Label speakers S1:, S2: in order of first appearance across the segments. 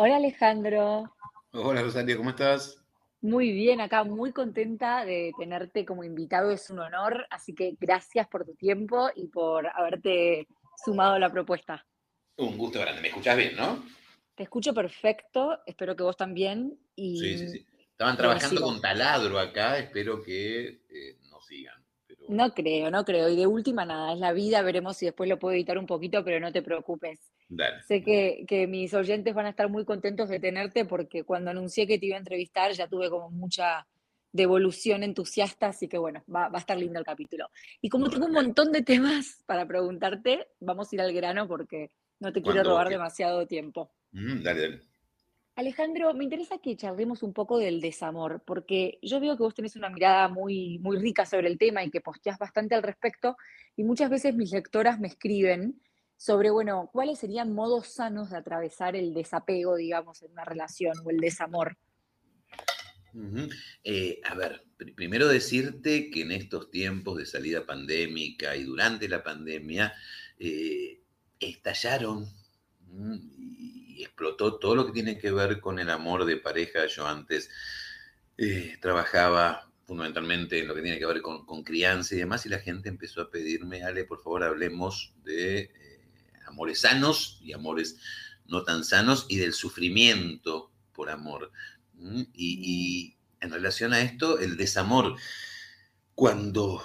S1: Hola Alejandro.
S2: Hola Rosario, ¿cómo estás?
S1: Muy bien, acá muy contenta de tenerte como invitado, es un honor, así que gracias por tu tiempo y por haberte sumado a la propuesta.
S2: Un gusto grande, ¿me escuchas bien, no?
S1: Te escucho perfecto, espero que vos también. Y...
S2: Sí, sí, sí. Estaban trabajando con taladro acá, espero que eh, nos sigan.
S1: No creo, no creo. Y de última nada, es la vida, veremos si después lo puedo editar un poquito, pero no te preocupes.
S2: Dale.
S1: Sé que, que, mis oyentes van a estar muy contentos de tenerte porque cuando anuncié que te iba a entrevistar ya tuve como mucha devolución entusiasta, así que bueno, va, va a estar lindo el capítulo. Y como tengo un montón de temas para preguntarte, vamos a ir al grano porque no te quiero robar demasiado tiempo.
S2: Mm, dale, dale.
S1: Alejandro, me interesa que charlemos un poco del desamor, porque yo veo que vos tenés una mirada muy, muy rica sobre el tema y que posteás bastante al respecto, y muchas veces mis lectoras me escriben sobre, bueno, cuáles serían modos sanos de atravesar el desapego, digamos, en una relación o el desamor.
S2: Eh, a ver, primero decirte que en estos tiempos de salida pandémica y durante la pandemia eh, estallaron explotó todo lo que tiene que ver con el amor de pareja. Yo antes eh, trabajaba fundamentalmente en lo que tiene que ver con, crianza y demás, y la gente empezó a pedirme, Ale, por favor, hablemos de amores sanos y amores no tan sanos y del sufrimiento por amor. Y, en relación a esto, el desamor, cuando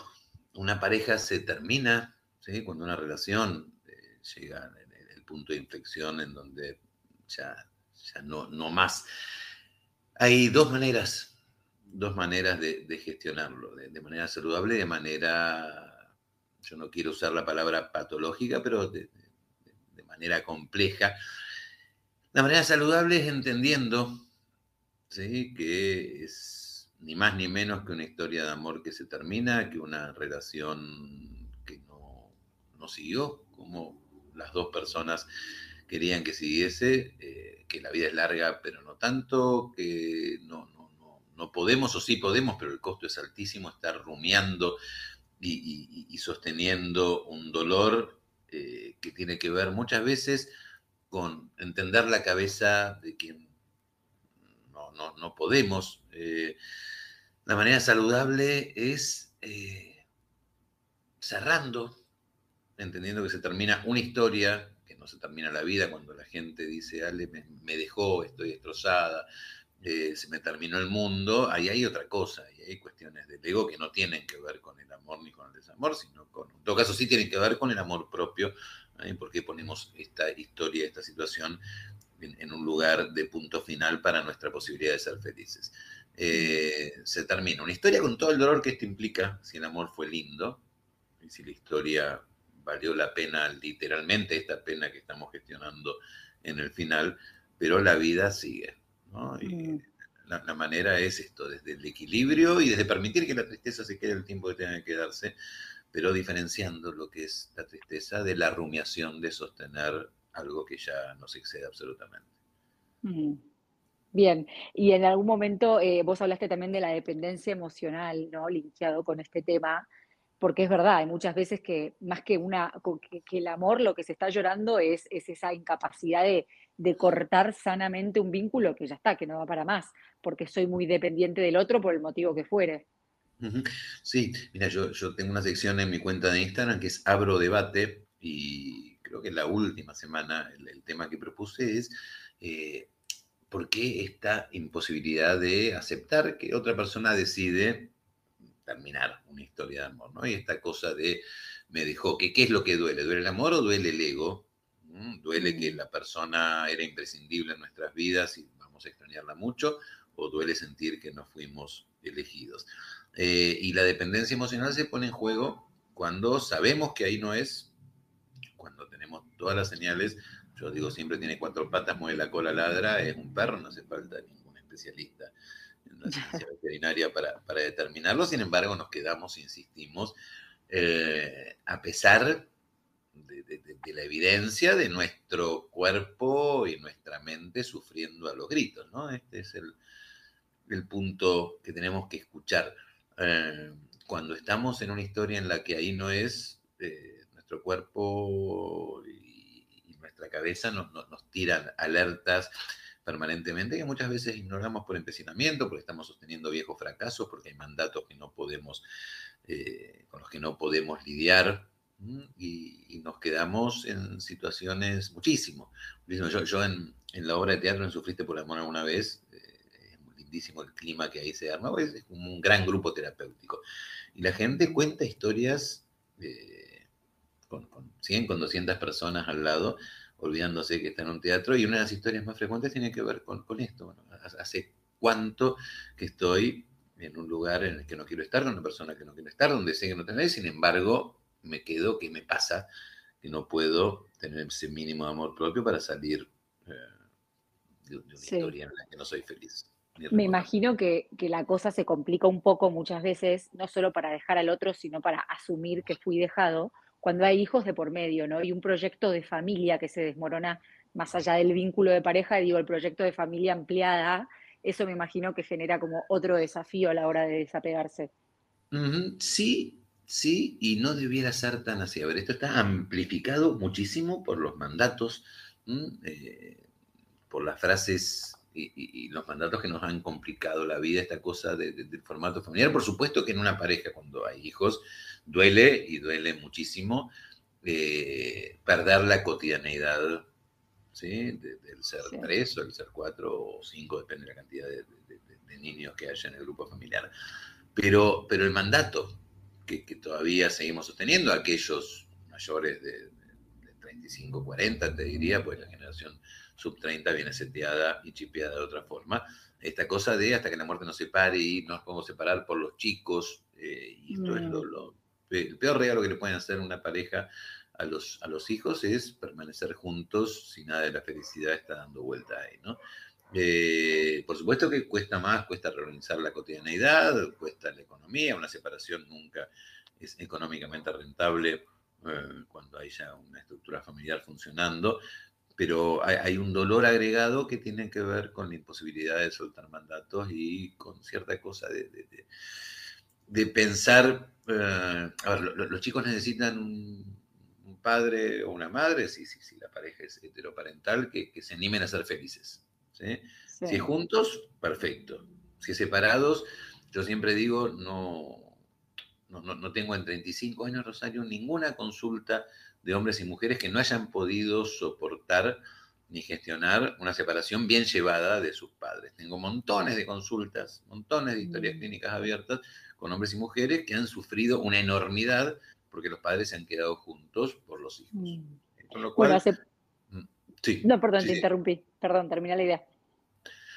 S2: una pareja se termina, cuando una relación eh, llega al punto de inflexión en donde ya, no, no más. Hay dos maneras, dos maneras de, gestionarlo, de, manera saludable, de manera, yo no quiero usar la palabra patológica, pero manera compleja. La manera saludable es entendiendo ¿sí? que es ni más ni menos que una historia de amor que se termina, que una relación que no, no siguió, como las dos personas querían que siguiese, eh, que la vida es larga, pero no tanto, que no, no, podemos, o sí podemos, pero el costo es altísimo, estar rumiando y, sosteniendo un dolor eh, que tiene que ver muchas veces con entender la cabeza de quien no, podemos. Eh, la manera saludable es cerrando, entendiendo que se termina una historia no se termina la vida cuando la gente dice, Ale, me, dejó, estoy destrozada, eh, se me terminó el mundo, ahí hay otra cosa, hay cuestiones del ego que no tienen que ver con el amor ni con el desamor, sino con, en todo caso sí tienen que ver con el amor propio, ¿eh? porque ponemos esta historia, esta situación en, un lugar de punto final para nuestra posibilidad de ser felices. Eh, se termina una historia con todo el dolor que esto implica, si el amor fue lindo, y si la historia valió la pena literalmente esta pena que estamos gestionando en el final, pero la vida sigue. Y la, manera es esto, desde el equilibrio y desde permitir que la tristeza se quede el tiempo que tenga que quedarse, pero diferenciando lo que es la tristeza de la rumiación de sostener algo que ya nos excede absolutamente.
S1: Mm. Bien, y en algún momento eh, vos hablaste también de la dependencia emocional, ¿no? Linkeado con este tema porque es verdad, hay muchas veces que más que, una, que, el amor lo que se está llorando es, es esa incapacidad de, cortar sanamente un vínculo que ya está, que no va para más, porque soy muy dependiente del otro por el motivo que fuere.
S2: Sí, mira, yo, yo tengo una sección en mi cuenta de Instagram que es Abro Debate y creo que la última semana el, tema que propuse es eh, por qué esta imposibilidad de aceptar que otra persona decide terminar una historia de amor, ¿no? Y esta cosa de, me dejó, que ¿qué es lo que duele? ¿Duele el amor o duele el ego? ¿Mm? ¿Duele que la persona era imprescindible en nuestras vidas y vamos a extrañarla mucho? ¿O duele sentir que no fuimos elegidos? Eh, y la dependencia emocional se pone en juego cuando sabemos que ahí no es, cuando tenemos todas las señales, yo digo siempre tiene cuatro patas, mueve la cola, ladra, es un perro, no hace falta ningún especialista en la ciencia veterinaria para, determinarlo, sin embargo nos quedamos, insistimos, eh, a pesar de, la evidencia de nuestro cuerpo y nuestra mente sufriendo a los gritos, ¿no? Este es el, punto que tenemos que escuchar. Eh, cuando estamos en una historia en la que ahí no es, eh, nuestro cuerpo y, nuestra cabeza nos, nos, tiran alertas permanentemente, que muchas veces ignoramos por empecinamiento, porque estamos sosteniendo viejos fracasos, porque hay mandatos que no podemos, eh, con los que no podemos lidiar, y, nos quedamos en situaciones muchísimo. Yo, yo en, la obra de teatro en Sufriste por Amor alguna vez, eh, es muy lindísimo el clima que ahí se arma, es, es un gran grupo terapéutico. Y la gente cuenta historias eh, con, con 100, con 200 personas al lado, olvidándose que está en un teatro, y una de las historias más frecuentes tiene que ver con, esto. Bueno, hace cuánto que estoy en un lugar en el que no quiero estar, con una persona que no quiero estar, donde sé que no tengo, sin embargo, me quedo, ¿qué me pasa? Que no puedo tener ese mínimo de amor propio para salir eh, de, una historia en la que no soy feliz.
S1: Me imagino que, que, la cosa se complica un poco muchas veces, no solo para dejar al otro, sino para asumir que fui dejado, cuando hay hijos de por medio, ¿no? Y un proyecto de familia que se desmorona más allá del vínculo de pareja, digo, el proyecto de familia ampliada, eso me imagino que genera como otro desafío a la hora de desapegarse.
S2: Sí, sí, y no debiera ser tan así. A ver, esto está amplificado muchísimo por los mandatos, eh, por las frases y, los mandatos que nos han complicado la vida, esta cosa del formato familiar. Por supuesto que en una pareja, cuando hay hijos, duele y duele muchísimo eh, perder la cotidianeidad ¿sí? del ser tres o el ser cuatro o cinco, depende de la cantidad de, niños que haya en el grupo familiar. Pero, pero el mandato que, todavía seguimos sosteniendo, aquellos mayores de, 35, 40, te diría, pues la generación sub 30 viene seteada y chipeada de otra forma. Esta cosa de hasta que la muerte nos separe y nos podemos separar por los chicos, eh, y esto es lo, mm el peor regalo que le pueden hacer una pareja a los, a los hijos es permanecer juntos si nada de la felicidad está dando vuelta ahí, ¿no? Eh, por supuesto que cuesta más, cuesta reorganizar la cotidianeidad, cuesta la economía, una separación nunca es económicamente rentable eh, cuando hay ya una estructura familiar funcionando, pero hay, un dolor agregado que tiene que ver con la imposibilidad de soltar mandatos y con cierta cosa de de pensar, eh, los chicos necesitan un, padre o una madre, si, si, si, la pareja es heteroparental, que se animen a ser felices. ¿Sí? Si juntos, perfecto. Si separados, yo siempre digo, no, no, no, tengo en 35 años, Rosario, ninguna consulta de hombres y mujeres que no hayan podido soportar ni gestionar una separación bien llevada de sus padres. Tengo montones de consultas, montones de historias mm. clínicas abiertas con hombres y mujeres que han sufrido una enormidad porque los padres se han quedado juntos por los hijos. Mm.
S1: No, perdón, te interrumpí. Perdón, termina la idea.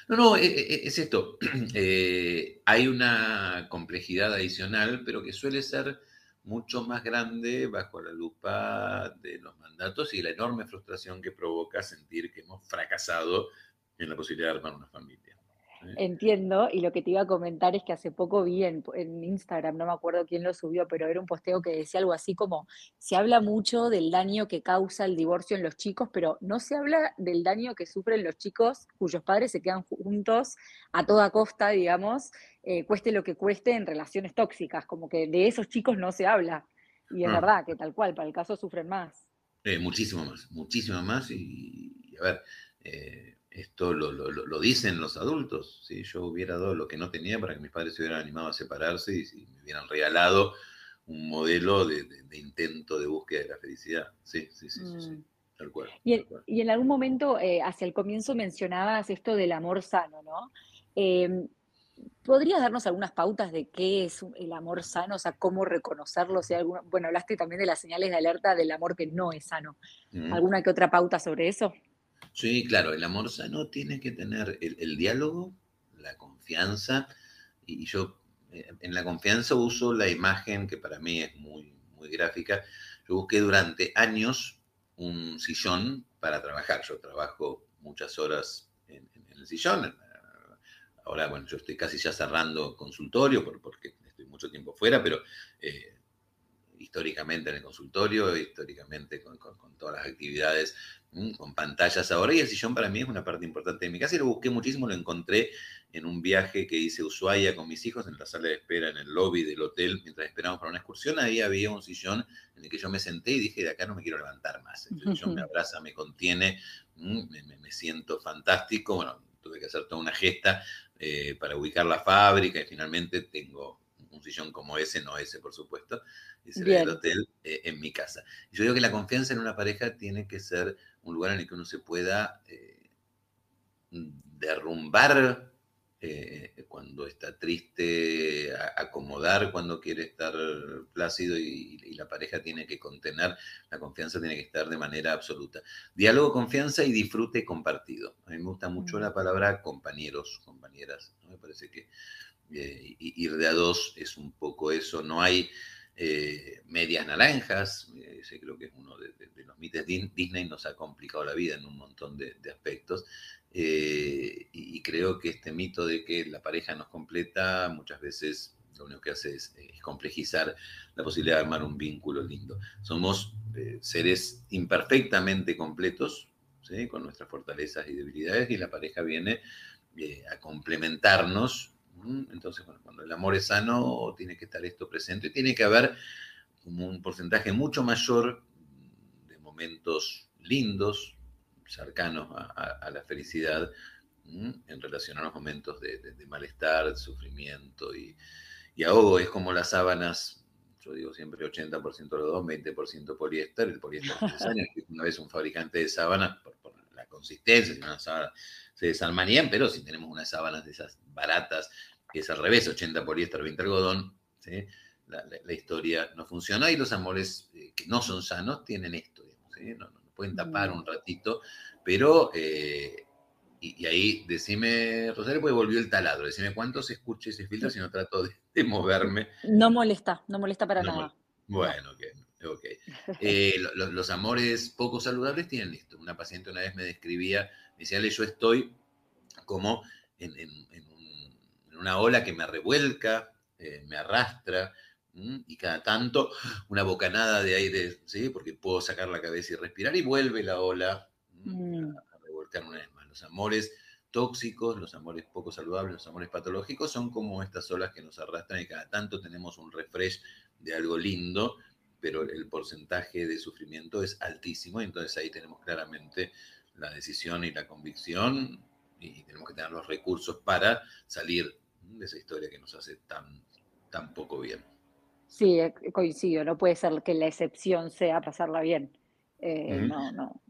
S2: No, no, e, e, e, es esto. Eh, hay una complejidad adicional, pero que suele ser mucho más grande bajo la lupa de los mandatos y la enorme frustración que provoca sentir que hemos fracasado en la posibilidad de armar una familia.
S1: Entiendo, y lo que te iba a comentar es que hace poco vi en, Instagram, no me acuerdo quién lo subió, pero era un posteo que decía algo así como, se habla mucho del daño que causa el divorcio en los chicos, pero no se habla del daño que sufren los chicos cuyos padres se quedan juntos a toda costa, digamos, eh, cueste lo que cueste en relaciones tóxicas, como que de esos chicos no se habla. Y es ah. verdad que tal cual, para el caso sufren más.
S2: Eh, muchísimo más, muchísimo más. Y, a ver, eh, esto lo, dicen los adultos. Si yo hubiera dado lo que no tenía para que mis padres se hubieran animado a separarse y me hubieran regalado un modelo de, intento de búsqueda de la felicidad. Sí, sí, sí, sí, mm. Tal cual,
S1: y, en algún momento, eh, hacia el comienzo, mencionabas esto del amor sano, ¿no? Em, ¿Podrías darnos algunas pautas de qué es el amor sano? O sea, cómo reconocerlo. Si alguna, bueno, hablaste también de las señales de alerta del amor que no es sano. Mm. ¿Alguna que otra pauta sobre eso?
S2: Sí, claro, el amor sano tiene que tener el, diálogo, la confianza, y yo eh, en la confianza uso la imagen que para mí es muy, muy gráfica. Yo busqué durante años un sillón para trabajar. Yo trabajo muchas horas en, el sillón. Ahora, bueno, yo estoy casi ya cerrando consultorio porque estoy mucho tiempo fuera, pero eh, históricamente en el consultorio, históricamente con, todas las actividades, con pantallas ahora, y el sillón para mí es una parte importante de mi casa y lo busqué muchísimo, lo encontré en un viaje que hice a Ushuaia con mis hijos en la sala de espera, en el lobby del hotel, mientras esperábamos para una excursión, ahí había un sillón en el que yo me senté y dije, de acá no me quiero levantar más. El sillón me abraza, me contiene, me, siento fantástico, bueno, tuve que hacer toda una gesta eh, para ubicar la fábrica y finalmente tengo un sillón como ese, no ese por supuesto, ese del hotel eh, en mi casa. Yo digo que la confianza en una pareja tiene que ser un lugar en el que uno se pueda eh, derrumbar eh, cuando está triste, acomodar cuando quiere estar plácido y, la pareja tiene que contener, la confianza tiene que estar de manera absoluta. Diálogo, confianza y disfrute compartido. A mí me gusta mucho la palabra compañeros, compañeras. Me parece que ir de a dos es un poco eso. No hay eh, medias naranjas, ese creo que es uno de, los mitos. Disney nos ha complicado la vida en un montón de, aspectos. Eh, y, creo que este mito de que la pareja nos completa muchas veces lo único que hace es, complejizar la posibilidad de armar un vínculo lindo. Somos eh, seres imperfectamente completos, con nuestras fortalezas y debilidades, y la pareja viene a complementarnos entonces, bueno, cuando el amor es sano, tiene que estar esto presente. Tiene que haber como un porcentaje mucho mayor de momentos lindos, cercanos a, la felicidad, en relación a los momentos de, malestar, de sufrimiento y, y, ahogo. Es como las sábanas, yo digo siempre 80% dos, 20% poliéster. El poliéster años, una vez un fabricante de sábanas, por, la consistencia, una sábana se desarmarían, pero si tenemos unas sábanas de esas baratas, que es al revés, 80 poliéster, 20 algodón, la, historia no funciona y los amores eh, que no son sanos tienen esto, no, pueden tapar un ratito, pero, eh, y, ahí decime, Rosario, pues volvió el taladro, decime cuánto se escucha y se filtra si no trato de, moverme.
S1: No molesta, no molesta para nada.
S2: Bueno, ok. Eh, los amores poco saludables tienen esto. Una paciente una vez me describía, me yo estoy como en, una ola que me revuelca, eh, me arrastra, y cada tanto una bocanada de aire, ¿sí? porque puedo sacar la cabeza y respirar, y vuelve la ola mm. a, revolcar una vez más. Los amores tóxicos, los amores poco saludables, los amores patológicos son como estas olas que nos arrastran y cada tanto tenemos un refresh de algo lindo, pero el porcentaje de sufrimiento es altísimo, y entonces ahí tenemos claramente la decisión y la convicción y tenemos que tener los recursos para salir de esa historia que nos hace tan, tan poco bien.
S1: Sí, eh, coincido, no puede ser que la excepción sea pasarla bien. Eh, no, no,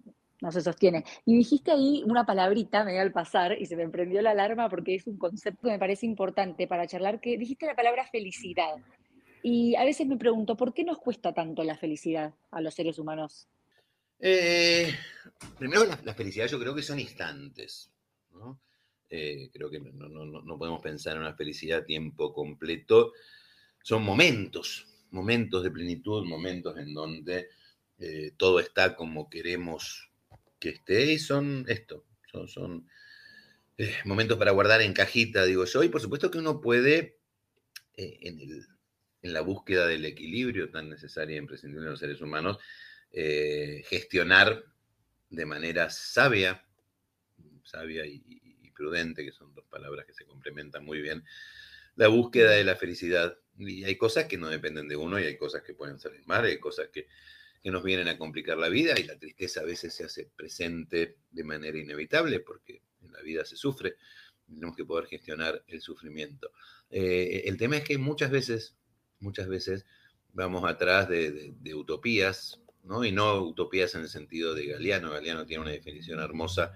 S1: no se sostiene. Y dijiste ahí una palabrita, me dio al pasar, y se me prendió la alarma porque es un concepto que me parece importante para charlar, que dijiste la palabra felicidad. Y a veces me pregunto, ¿por qué nos cuesta tanto la felicidad a los seres humanos?
S2: Eh, primero, la, felicidad yo creo que son instantes. ¿no? Eh, creo que no, podemos pensar en una felicidad a tiempo completo. Son momentos, momentos de plenitud, momentos en donde eh, todo está como queremos que esté y son esto, son, son momentos para guardar en cajita, digo yo, y por supuesto que uno puede en, en, la búsqueda del equilibrio tan necesaria e imprescindible en los seres humanos, gestionar de manera sabia, sabia y, prudente, que son dos palabras que se complementan muy bien, la búsqueda de la felicidad. Y hay cosas que no dependen de uno y hay cosas que pueden salir mal, hay cosas que, nos vienen a complicar la vida y la tristeza a veces se hace presente de manera inevitable porque en la vida se sufre. Tenemos que poder gestionar el sufrimiento. Eh, el tema es que muchas veces, muchas veces vamos atrás de, utopías, ¿no? Y no utopías en el sentido de Galeano. Galeano tiene una definición hermosa,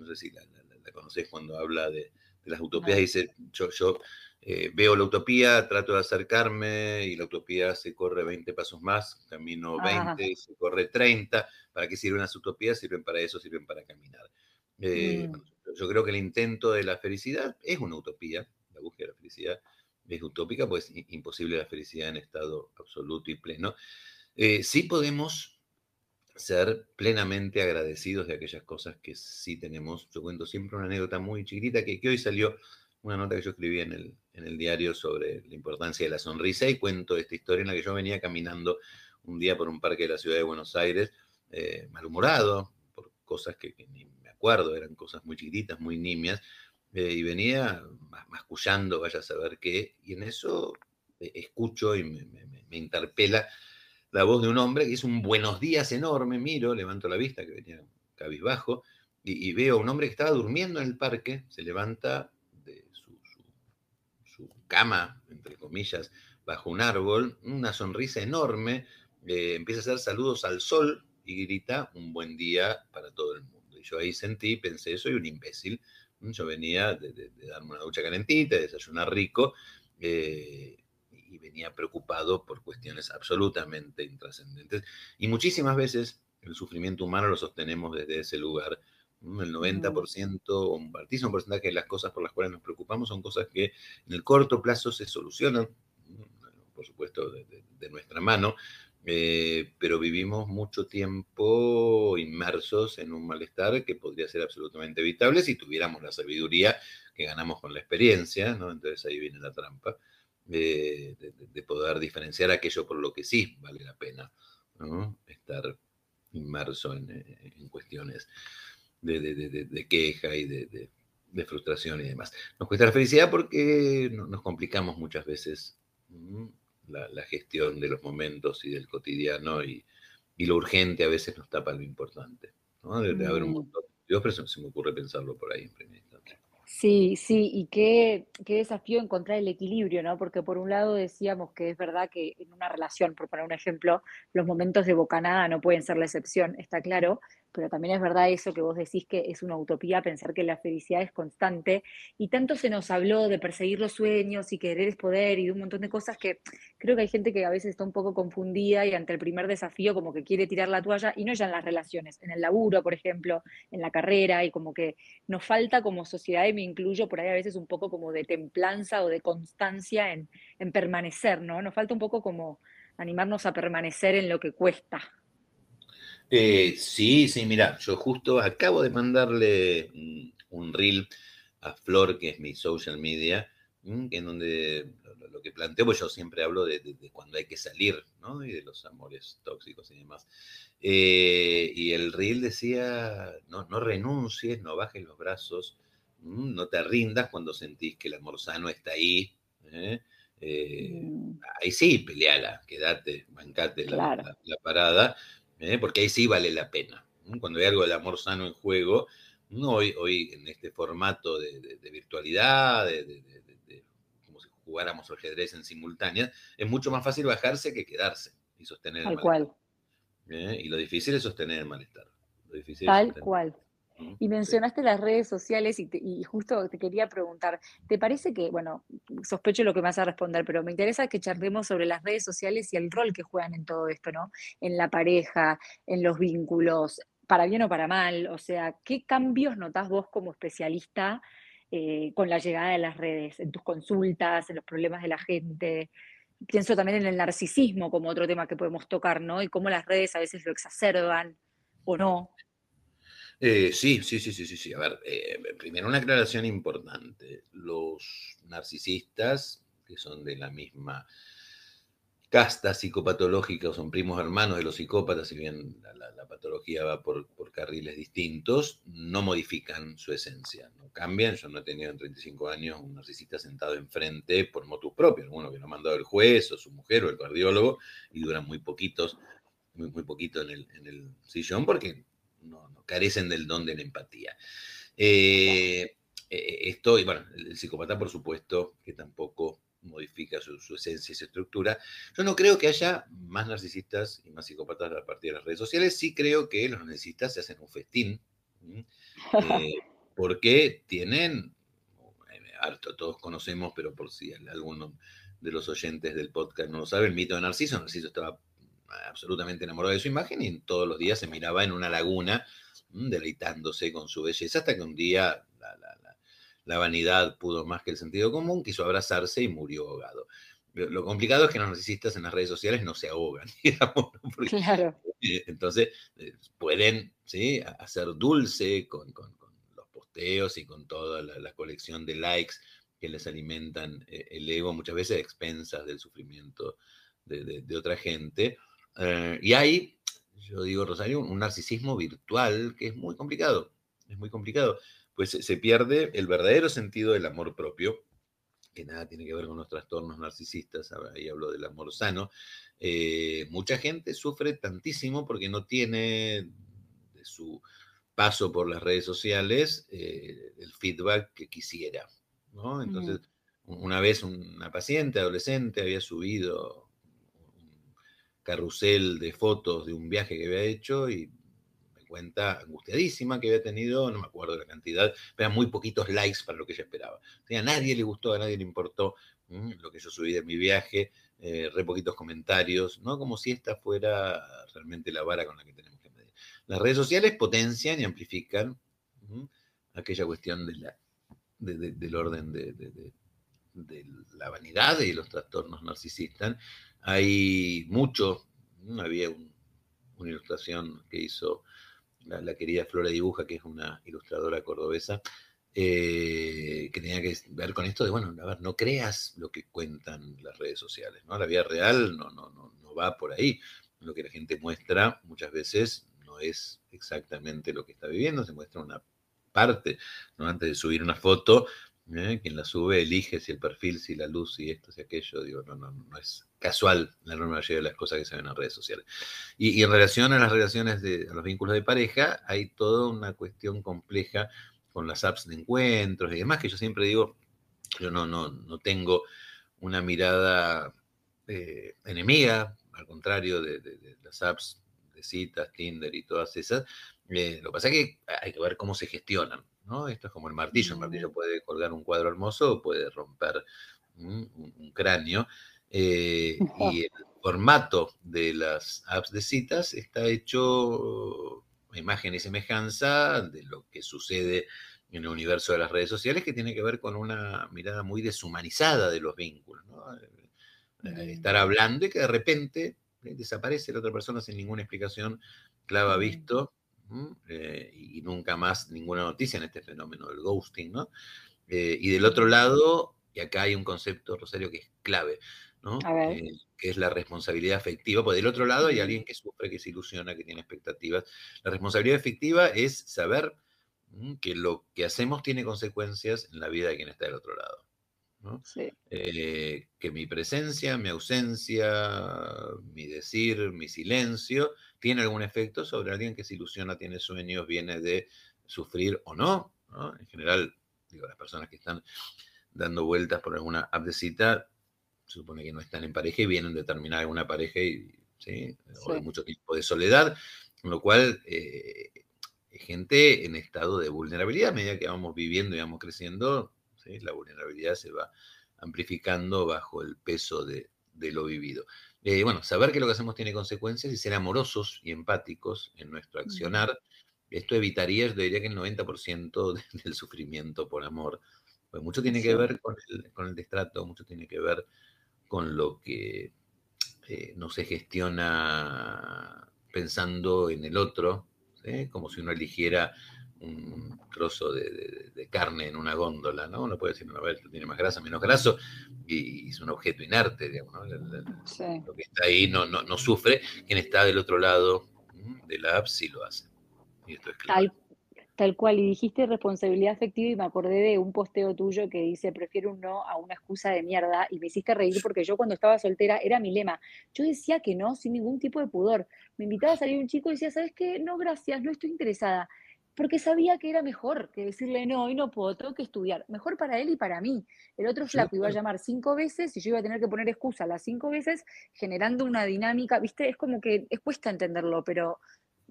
S2: no sé si la, la conoces cuando habla de, las utopías, dice, yo, yo eh, veo la utopía, trato de acercarme y la utopía se corre 20 pasos más, camino 20 y se corre 30. ¿Para qué sirven las utopías? Sirven para eso, sirven para caminar. Eh, mm. Yo creo que el intento de la felicidad es una utopía, la búsqueda de la felicidad es utópica, pues es imposible la felicidad en estado absoluto y pleno. Eh, sí podemos ser plenamente agradecidos de aquellas cosas que sí tenemos. Yo cuento siempre una anécdota muy chiquitita que, hoy salió una nota que yo escribí en el, en el diario sobre la importancia de la sonrisa y cuento esta historia en la que yo venía caminando un día por un parque de la ciudad de Buenos Aires, eh, malhumorado, por cosas que, ni me acuerdo, eran cosas muy chiquititas, muy nimias, eh, y venía mascullando, vaya a saber qué, y en eso eh, escucho y me, interpela la voz de un hombre que es un buenos días enorme, miro, levanto la vista, que venía cabizbajo, y, y veo a un hombre que estaba durmiendo en el parque, se levanta cama, entre comillas, bajo un árbol, una sonrisa enorme, eh, empieza a hacer saludos al sol y grita un buen día para todo el mundo. Y yo ahí sentí, pensé, soy un imbécil. Yo venía de, darme una ducha calentita, de desayunar rico, eh, y venía preocupado por cuestiones absolutamente intrascendentes. Y muchísimas veces el sufrimiento humano lo sostenemos desde ese lugar. El 90% o un altísimo porcentaje de las cosas por las cuales nos preocupamos son cosas que en el corto plazo se solucionan, por supuesto, de, nuestra mano, eh, pero vivimos mucho tiempo inmersos en un malestar que podría ser absolutamente evitable si tuviéramos la sabiduría que ganamos con la experiencia, ¿no? Entonces ahí viene la trampa de, poder diferenciar aquello por lo que sí vale la pena estar inmerso en, en cuestiones de, queja y de, frustración y demás. Nos cuesta la felicidad porque nos complicamos muchas veces la, gestión de los momentos y del cotidiano y, lo urgente a veces nos tapa lo importante. ¿no? Debe haber un mm. montón pero se me ocurre pensarlo por ahí en primer
S1: Sí, sí, y qué, qué, desafío encontrar el equilibrio, ¿no? Porque por un lado decíamos que es verdad que en una relación, por poner un ejemplo, los momentos de bocanada no pueden ser la excepción, está claro, pero también es verdad eso que vos decís que es una utopía pensar que la felicidad es constante y tanto se nos habló de perseguir los sueños y querer es poder y de un montón de cosas que creo que hay gente que a veces está un poco confundida y ante el primer desafío como que quiere tirar la toalla y no ya en las relaciones, en el laburo, por ejemplo, en la carrera y como que nos falta como sociedad y me incluyo por ahí a veces un poco como de templanza o de constancia en, en permanecer, ¿no? Nos falta un poco como animarnos a permanecer en lo que cuesta.
S2: Eh, sí, sí, mira, yo justo acabo de mandarle un reel a Flor, que es mi social media, en donde lo, que planteo, pues yo siempre hablo de, cuando hay que salir, ¿no? Y de los amores tóxicos y demás. Eh, y el reel decía, no, no renuncies, no bajes los brazos, no te rindas cuando sentís que el amor sano está ahí. ¿eh? Mm. Ahí sí, peleala, quédate, bancate la, parada, ¿eh? porque ahí sí vale la pena. Cuando hay algo del amor sano en juego, hoy, hoy en este formato de, virtualidad, de, como si jugáramos ajedrez en simultánea, es mucho más fácil bajarse que quedarse y sostener
S1: el malestar. Cual.
S2: ¿eh? Y lo difícil es sostener el malestar.
S1: Tal cual. Y mencionaste las redes sociales y, justo te quería preguntar, ¿te parece que, bueno, sospecho lo que me vas a responder, pero me interesa que charlemos sobre las redes sociales y el rol que juegan en todo esto, ¿no? En la pareja, en los vínculos, para bien o para mal, o sea, ¿qué cambios notás vos como especialista eh, con la llegada de las redes, en tus consultas, en los problemas de la gente? Pienso también en el narcisismo como otro tema que podemos tocar, ¿no? Y cómo las redes a veces lo exacerban o no.
S2: Eh, sí, sí, sí, sí, sí, sí. A ver, eh, primero una aclaración importante. Los narcisistas, que son de la misma casta psicopatológica, son primos hermanos de los psicópatas, si bien la, patología va por, carriles distintos, no modifican su esencia, no cambian. Yo no he tenido en 35 años un narcisista sentado enfrente por motus propios, uno que lo ha mandado el juez o su mujer o el cardiólogo, y duran muy poquitos, muy, muy poquito en el sillón, porque no, carecen del don de la empatía. Eh, eh, esto, y bueno, el psicópata, por supuesto, que tampoco modifica su, esencia y su estructura. Yo no creo que haya más narcisistas y más psicópatas a partir de las redes sociales. Sí creo que los narcisistas se hacen un festín, eh, porque tienen, harto, todos conocemos, pero por si alguno de los oyentes del podcast no lo sabe, el mito de Narciso. Narciso estaba absolutamente enamorado de su imagen y todos los días se miraba en una laguna mm, deleitándose con su belleza hasta que un día la, vanidad pudo más que el sentido común, quiso abrazarse y murió ahogado. Lo complicado es que los narcisistas en las redes sociales no se ahogan, claro. Entonces eh, pueden ¿sí? hacer dulce con, los posteos y con toda la, colección de likes que les alimentan eh, el ego, muchas veces a expensas del sufrimiento de, otra gente. Eh, y hay, yo digo, Rosario, un narcisismo virtual que es muy complicado, es muy complicado, pues se pierde el verdadero sentido del amor propio, que nada tiene que ver con los trastornos narcisistas, ahí hablo del amor sano. Eh, mucha gente sufre tantísimo porque no tiene de su paso por las redes sociales el feedback que quisiera. Entonces, una vez una paciente adolescente había subido carrusel de fotos de un viaje que había hecho y me cuenta angustiadísima que había tenido, no me acuerdo la cantidad, pero eran muy poquitos likes para lo que ella esperaba. a nadie le gustó, a nadie le importó lo que yo subí de mi viaje, eh, re poquitos comentarios, ¿no? Como si esta fuera realmente la vara con la que tenemos que medir. Las redes sociales potencian y amplifican aquella cuestión de la del orden de, la vanidad y los trastornos narcisistas. Hay mucho, había una ilustración que hizo la, querida Flora Dibuja, que es una ilustradora cordobesa, eh, que tenía que ver con esto de, bueno, a ver, no creas lo que cuentan las redes sociales, ¿no? La vida real no, no, no, no va por ahí. Lo que la gente muestra muchas veces no es exactamente lo que está viviendo, se muestra una parte, ¿no? antes de subir una foto, ¿eh? quien la sube elige si el perfil, si la luz, si esto, si aquello, digo, no, no, no es casual la enorme mayoría de las cosas que se ven en redes sociales. Y, en relación a las relaciones, de, a los vínculos de pareja, hay toda una cuestión compleja con las apps de encuentros y demás, que yo siempre digo, yo no, no, no tengo una mirada eh, enemiga, al contrario de, las apps de citas, Tinder y todas esas, eh, lo que pasa es que hay que ver cómo se gestionan, ¿no? Esto es como el martillo, el martillo puede colgar un cuadro hermoso o puede romper un, cráneo. Eh, y el formato de las apps de citas está hecho a imagen y semejanza de lo que sucede en el universo de las redes sociales, que tiene que ver con una mirada muy deshumanizada de los vínculos. Eh, estar hablando y que de repente desaparece la otra persona sin ninguna explicación clava visto eh, y nunca más ninguna noticia en este fenómeno del ghosting, ¿no? Eh, y del otro lado, y acá hay un concepto, Rosario, que es clave, ¿no? Eh, que es la responsabilidad afectiva, porque del otro lado hay alguien que sufre, que se ilusiona, que tiene expectativas. La responsabilidad afectiva es saber que lo que hacemos tiene consecuencias en la vida de quien está del otro lado. Que mi presencia, mi ausencia, mi decir, mi silencio, tiene algún efecto sobre alguien que se ilusiona, tiene sueños, viene de sufrir o no. En general, digo, las personas que están dando vueltas por alguna app de cita, se supone que no están en pareja y vienen de terminar alguna pareja y, ¿sí? o de mucho tiempo de soledad, con lo cual eh, gente en estado de vulnerabilidad, a medida que vamos viviendo y vamos creciendo, la vulnerabilidad se va amplificando bajo el peso de, de lo vivido. Eh, bueno, saber que lo que hacemos tiene consecuencias y ser amorosos y empáticos en nuestro accionar, esto evitaría, yo diría que el 90% del sufrimiento por amor. Pues mucho tiene que ver con el, con el, destrato, mucho tiene que ver con lo que eh, no se gestiona pensando en el otro, como si uno eligiera un trozo de, carne en una góndola, ¿no? Uno puede decir, a ver, tiene más grasa, menos graso, y, es un objeto inerte, digamos, ¿no? Lo que está ahí no, no, sufre, quien está del otro lado de la app sí lo hace. Y esto es
S1: claro. Tal, cual, y dijiste responsabilidad afectiva y me acordé de un posteo tuyo que dice, prefiero un no a una excusa de mierda, y me hiciste reír porque yo cuando estaba soltera era mi lema. Yo decía que no, sin ningún tipo de pudor. Me invitaba a salir un chico y decía, ¿sabes qué? No, gracias, no estoy interesada porque sabía que era mejor que decirle, no, hoy no puedo, tengo que estudiar. Mejor para él y para mí. El otro flaco iba a llamar cinco veces y yo iba a tener que poner excusa las cinco veces, generando una dinámica, ¿viste? Es como que es cuesta entenderlo, pero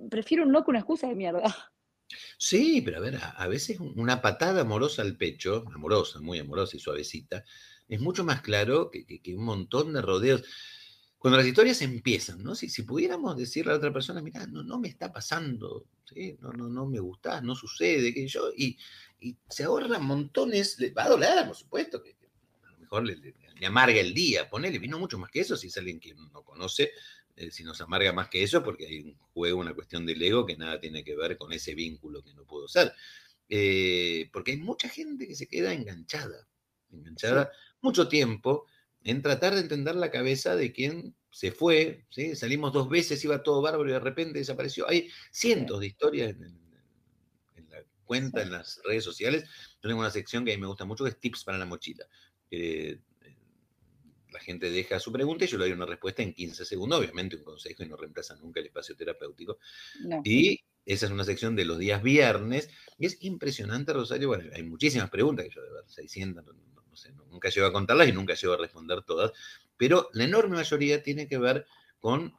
S1: prefiero un no que una excusa de mierda.
S2: Sí, pero a ver, a, veces una patada amorosa al pecho, amorosa, muy amorosa y suavecita, es mucho más claro que, que un montón de rodeos cuando las historias empiezan, ¿no? Si, si pudiéramos decirle a la otra persona, mira, no, no me está pasando, ¿sí? no, no, no me gusta, no sucede, que yo, y, y, se ahorran montones, le va a doler, por supuesto, que, a lo mejor le, amarga el día, ponele, vino mucho más que eso, si es alguien que no conoce, eh, si nos amarga más que eso, porque hay un juego, una cuestión del ego que nada tiene que ver con ese vínculo que no puedo ser. Eh, porque hay mucha gente que se queda enganchada, enganchada mucho tiempo en tratar de entender la cabeza de quien se fue, ¿sí? salimos dos veces, iba todo bárbaro y de repente desapareció. Hay cientos de historias en, la cuenta, en las redes sociales. Yo tengo una sección que a mí me gusta mucho, que es tips para la mochila. Eh, la gente deja su pregunta y yo le doy una respuesta en 15 segundos, obviamente un consejo y no reemplaza nunca el espacio terapéutico. Y esa es una sección de los días viernes. Y es impresionante, Rosario. Bueno, hay muchísimas preguntas que yo de ver, 600, no, sé, nunca llego a contarlas y nunca llego a responder todas. Pero la enorme mayoría tiene que ver con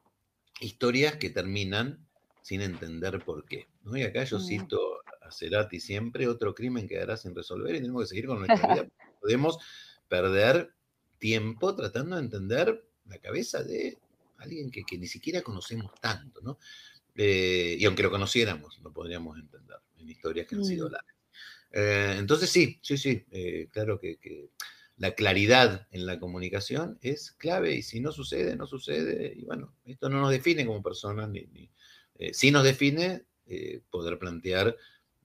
S2: historias que terminan sin entender por qué. Y acá yo mm. cito a Cerati siempre, otro crimen quedará sin resolver y tenemos que seguir con nuestra vida. Podemos perder tiempo tratando de entender la cabeza de alguien que, ni siquiera conocemos tanto, ¿no? Eh, y aunque lo conociéramos, lo podríamos entender en historias que han sido mm. largas. Eh, entonces sí, sí, sí, eh, claro que, la claridad en la comunicación es clave y si no sucede, no sucede. Y bueno, esto no nos define como personas, ni, sí nos define poder plantear,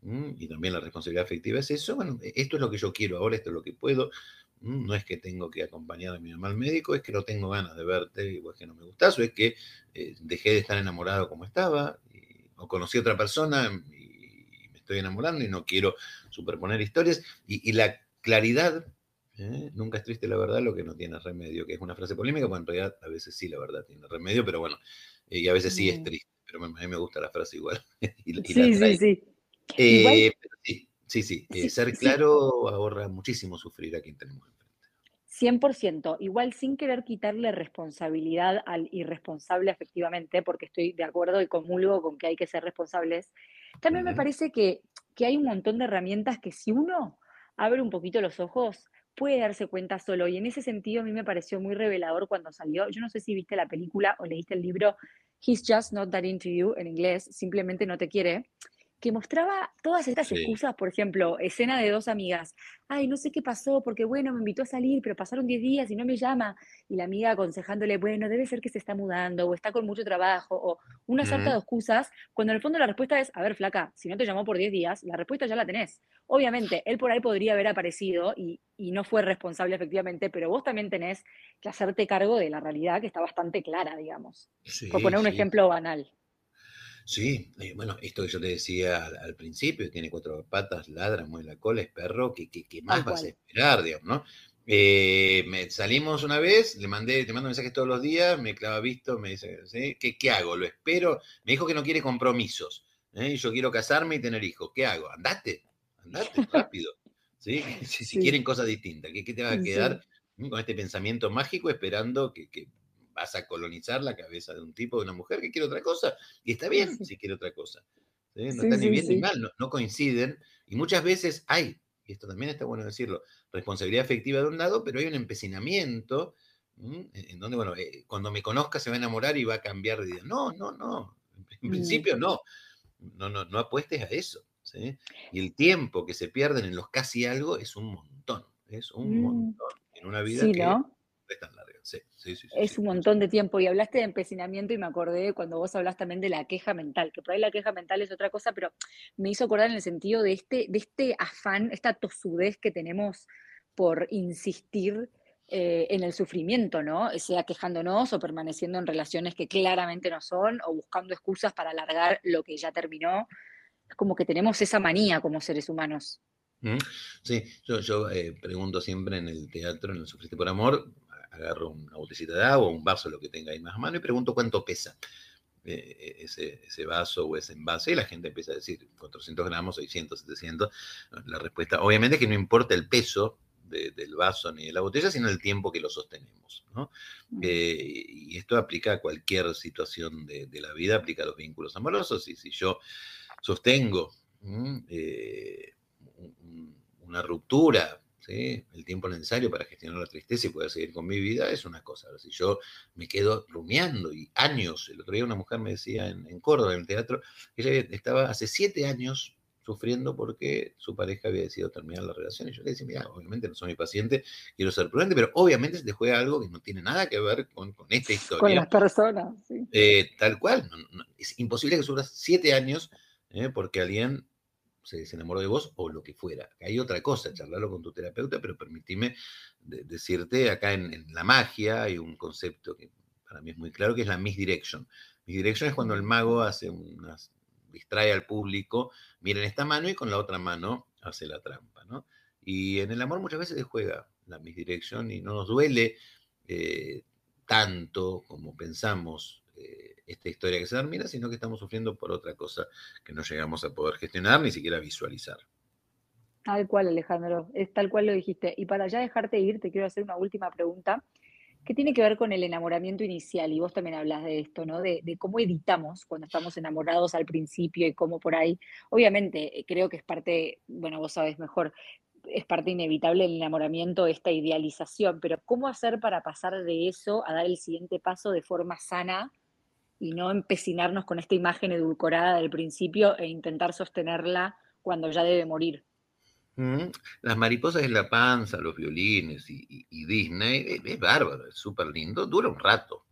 S2: mm, y también la responsabilidad afectiva es eso, bueno, esto es lo que yo quiero ahora, esto es lo que puedo, mm, no es que tengo que acompañar a mi mamá al médico, es que no tengo ganas de verte, o es que no me gustas, o es que dejé de estar enamorado como estaba, o conocí a otra persona y, estoy enamorando y no quiero superponer historias. Y, la claridad, ¿eh? nunca es triste la verdad, lo que no tiene remedio, que es una frase polémica, porque en realidad a veces sí la verdad tiene remedio, pero bueno, eh, y a veces sí es triste, pero a mí me gusta la frase igual.
S1: sí, sí, sí.
S2: Eh, sí, sí, sí, ser claro ahorra muchísimo sufrir a quien tenemos
S1: 100%, igual sin querer quitarle responsabilidad al irresponsable efectivamente, porque estoy de acuerdo y comulgo con que hay que ser responsables, también me parece que, que, hay un montón de herramientas que si uno abre un poquito los ojos, puede darse cuenta solo. Y en ese sentido a mí me pareció muy revelador cuando salió. Yo no sé si viste la película o leíste el libro He's Just Not That Into You en inglés, simplemente no te quiere que mostraba todas estas excusas, por ejemplo, escena de dos amigas, ay, no sé qué pasó, porque bueno, me invitó a salir, pero pasaron 10 días y no me llama, y la amiga aconsejándole, bueno, debe ser que se está mudando, o está con mucho trabajo, o una salta de excusas, cuando en el fondo la respuesta es, a ver, flaca, si no te llamó por 10 días, la respuesta ya la tenés. Obviamente, él por ahí podría haber aparecido y, y no fue responsable efectivamente, pero vos también tenés que hacerte cargo de la realidad que está bastante clara, digamos. por poner un ejemplo banal.
S2: Sí, eh, bueno, esto que yo te decía al, principio, tiene cuatro patas, ladra, mueve la cola, es perro, ¿qué, más vas a esperar, digamos, no? Eh, me, salimos una vez, le mandé, te mando mensajes todos los días, me clava visto, me dice, ¿Qué, ¿qué, hago? ¿Lo espero? Me dijo que no quiere compromisos, ¿eh? yo quiero casarme y tener hijos, ¿qué hago? Andate, andate rápido, ¿sí? Si, quieren cosas distintas, ¿qué, te va a quedar con este pensamiento mágico esperando que, que vas a colonizar la cabeza de un tipo, de una mujer que quiere otra cosa, y está bien si quiere otra cosa. No está ni bien ni mal, no, coinciden, y muchas veces hay, y esto también está bueno decirlo, responsabilidad afectiva de un lado, pero hay un empecinamiento en donde, bueno, eh, cuando me conozca se va a enamorar y va a cambiar de idea. No, no, no, en mm. principio no. No, no, no apuestes a eso. Y el tiempo que se pierden en los casi algo es un montón, es un mm. montón en una vida que es tan larga
S1: es un montón de tiempo. Y hablaste de empecinamiento y me acordé cuando vos hablaste también de la queja mental, que por ahí la queja mental es otra cosa, pero me hizo acordar en el sentido de este, de este afán, esta tosudez que tenemos por insistir eh, en el sufrimiento, ¿no? Sea quejándonos o permaneciendo en relaciones que claramente no son, o buscando excusas para alargar lo que ya terminó. Es como que tenemos esa manía como seres humanos.
S2: Sí, yo, yo eh, pregunto siempre en el teatro, en el Sufriste por Amor, agarro una botellita de agua, un vaso, lo que tenga ahí más a mano, y pregunto cuánto pesa eh, ese, ese, vaso o ese envase, y la gente empieza a decir 400 gramos, 600, 700. La respuesta, obviamente, es que no importa el peso del vaso ni de la botella, sino el tiempo que lo sostenemos. ¿no? Mm. Eh, y esto aplica a cualquier situación de, la vida, aplica a los vínculos amorosos, y si yo sostengo eh, una ruptura el tiempo necesario para gestionar la tristeza y poder seguir con mi vida es una cosa. si yo me quedo rumiando y años, el otro día una mujer me decía en, Córdoba, en el teatro, que ella estaba hace siete años sufriendo porque su pareja había decidido terminar la relación. Y yo le decía, mira, obviamente no soy mi paciente, quiero ser prudente, pero obviamente se te juega algo que no tiene nada que ver con, esta historia.
S1: Con las personas,
S2: eh, tal cual, es imposible que sufras siete años eh, porque alguien se desenamoró de vos o lo que fuera. Hay otra cosa, charlarlo con tu terapeuta, pero permitime decirte, acá en, la magia hay un concepto que para mí es muy claro, que es la misdirection. Misdirection es cuando el mago hace unas, distrae al público, miren esta mano y con la otra mano hace la trampa, ¿no? Y en el amor muchas veces se juega la misdirection y no nos duele eh, tanto como pensamos eh, esta historia que se termina, sino que estamos sufriendo por otra cosa que no llegamos a poder gestionar ni siquiera visualizar.
S1: Tal cual, Alejandro, es tal cual lo dijiste. Y para ya dejarte ir, te quiero hacer una última pregunta que tiene que ver con el enamoramiento inicial. Y vos también hablas de esto, ¿no? De, de cómo editamos cuando estamos enamorados al principio y cómo por ahí. Obviamente, eh, creo que es parte, bueno, vos sabes mejor, es parte inevitable del enamoramiento, esta idealización, pero ¿cómo hacer para pasar de eso a dar el siguiente paso de forma sana y no empecinarnos con esta imagen edulcorada del principio e intentar sostenerla cuando ya debe morir?
S2: Las mariposas en la panza, los violines y, Disney, es, bárbaro, es súper lindo, dura un rato,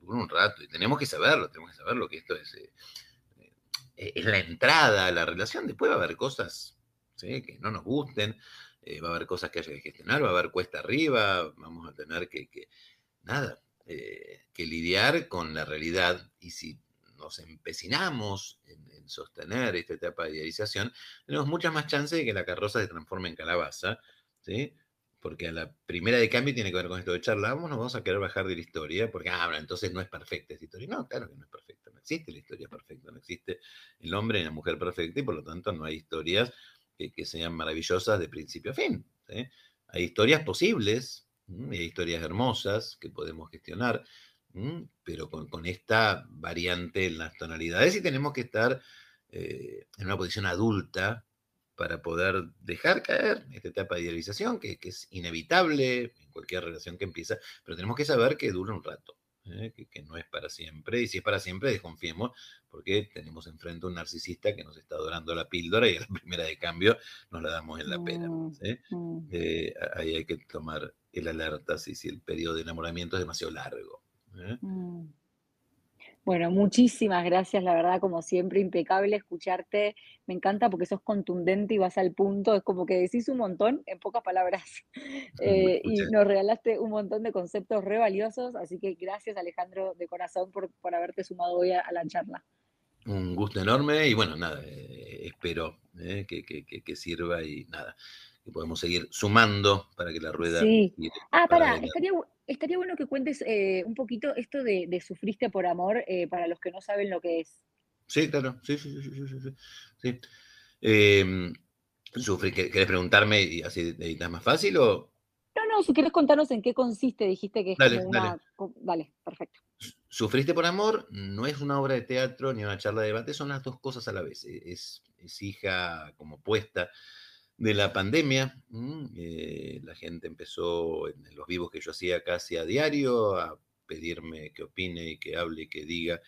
S2: dura un rato, y tenemos que saberlo, tenemos que saberlo que esto es, eh, eh, es la entrada a la relación, después va a haber cosas que no nos gusten, eh, va a haber cosas que haya que gestionar, va a haber cuesta arriba, vamos a tener que, nada, eh, que lidiar con la realidad y si nos empecinamos en, sostener esta etapa de idealización, tenemos muchas más chances de que la carroza se transforme en calabaza, ¿sí? Porque a la primera de cambio tiene que ver con esto de charlamos, nos vamos a querer bajar de la historia, porque, ah, entonces no es perfecta esta historia. No, claro que no es perfecta, no existe la historia perfecta, no existe el hombre y la mujer perfecta y por lo tanto no hay historias que, sean maravillosas de principio a fin. Hay historias posibles, hay historias hermosas que podemos gestionar, pero con, esta variante en las tonalidades y tenemos que estar eh, en una posición adulta para poder dejar caer esta etapa de idealización, que, que, es inevitable en cualquier relación que empieza, pero tenemos que saber que dura un rato. ¿eh? que, no es para siempre, y si es para siempre, desconfiemos, porque tenemos enfrente un narcisista que nos está adorando la píldora y a la primera de cambio nos la damos en la pena. Mm, mm. Eh, ahí hay que tomar el alerta si, si el periodo de enamoramiento es demasiado largo. ¿eh? Mm.
S1: Bueno, muchísimas gracias, la verdad, como siempre, impecable escucharte. Me encanta porque sos contundente y vas al punto. Es como que decís un montón en pocas palabras. Eh, y nos regalaste un montón de conceptos re valiosos. Así que gracias, Alejandro, de corazón, por, por haberte sumado hoy a, la charla.
S2: Un gusto enorme y bueno, nada, eh, espero eh, que, que, que, sirva y nada, que podemos seguir sumando para que la rueda.
S1: Sí. ah, para, estaría, estaría bueno que cuentes eh, un poquito esto de, Sufriste por Amor eh, para los que no saben lo que es.
S2: Sí, claro, sí, sí, sí, sí, sí. sí. Em, ¿Querés preguntarme y así editas más fácil o...?
S1: No, no, si querés contarnos en qué consiste, dijiste que es como una... Dale. perfecto.
S2: Sufriste por Amor no es una obra de teatro ni una charla de debate, son las dos cosas a la vez. Es, es hija como puesta de la pandemia. Eh, la gente empezó en los vivos que yo hacía casi a diario a pedirme que opine y que hable y que diga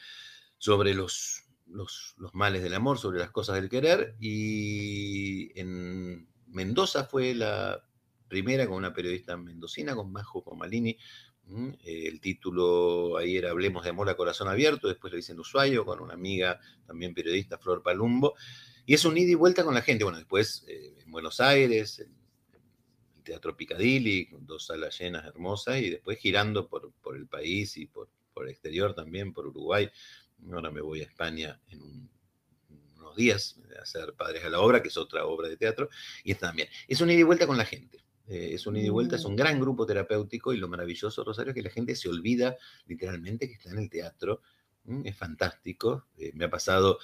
S2: sobre los, los, males del amor, sobre las cosas del querer. Y en Mendoza fue la primera con una periodista mendocina, con Majo Comalini. El título ahí era Hablemos de amor a corazón abierto, después lo hice en Ushuaio con una amiga, también periodista, Flor Palumbo. Y es un ida y vuelta con la gente. Bueno, después eh, en Buenos Aires, el, Teatro Picadilly, con dos salas llenas hermosas, y después girando por, el país y por, el exterior también, por Uruguay. Ahora me voy a España en unos días a hacer Padres a la Obra, que es otra obra de teatro, y está también. Es un ida y vuelta con la gente. Eh, es un ida y vuelta, es un mm. gran grupo terapéutico y lo maravilloso, Rosario, es que la gente se olvida literalmente que está en el teatro. Es fantástico. Eh, me ha pasado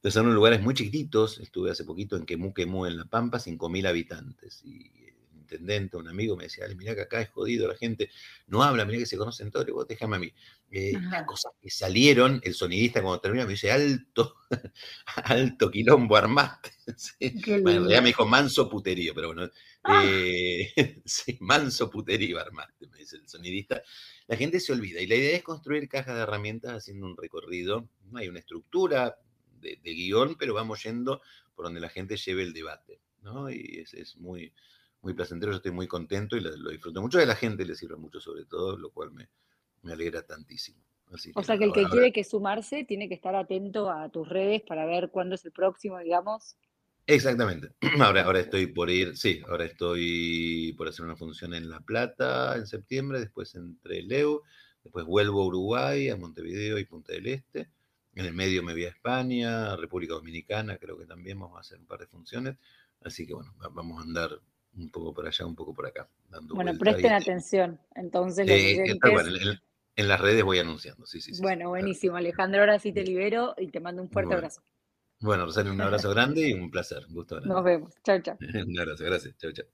S2: entonces son lugares muy chiquititos. Estuve hace poquito en Quemú, en La Pampa, 5.000 habitantes. Y el intendente, un amigo, me decía, mira que acá es jodido, la gente no habla, mira que se conocen todos. Y vos déjame a mí. Eh, las cosas que salieron, el sonidista cuando termina me dice, alto, alto quilombo armaste. Bueno, en realidad me dijo manso puterío, pero bueno. Ah. Eh, sí, manso puterío armaste, me dice el sonidista. La gente se olvida y la idea es construir cajas de herramientas haciendo un recorrido. No hay una estructura, de, guion, pero vamos yendo por donde la gente lleve el debate, ¿no? Y es, muy, muy placentero, yo estoy muy contento y lo, disfruto mucho. De la gente le sirve mucho sobre todo, lo cual me, alegra tantísimo.
S1: o sea que el que quiere que sumarse tiene que estar atento a tus redes para ver cuándo es el próximo, digamos.
S2: Exactamente. Ahora, ahora estoy por ir, sí, ahora estoy por hacer una función en La Plata en septiembre, después entre Leo, después vuelvo a Uruguay, a Montevideo y Punta del Este. En el medio me voy a España, República Dominicana, creo que también vamos a hacer un par de funciones. Así que bueno, vamos a andar un poco por allá, un poco por acá.
S1: Dando bueno, presten atención. Entonces,
S2: eh, en, las redes voy anunciando, sí, sí.
S1: bueno, buenísimo, Alejandro. Ahora sí te libero y te mando un fuerte abrazo.
S2: Bueno, Rosario, un abrazo grande y un placer. Un gusto.
S1: Nos vemos. Chao, chao.
S2: un abrazo, gracias. Chao, chao.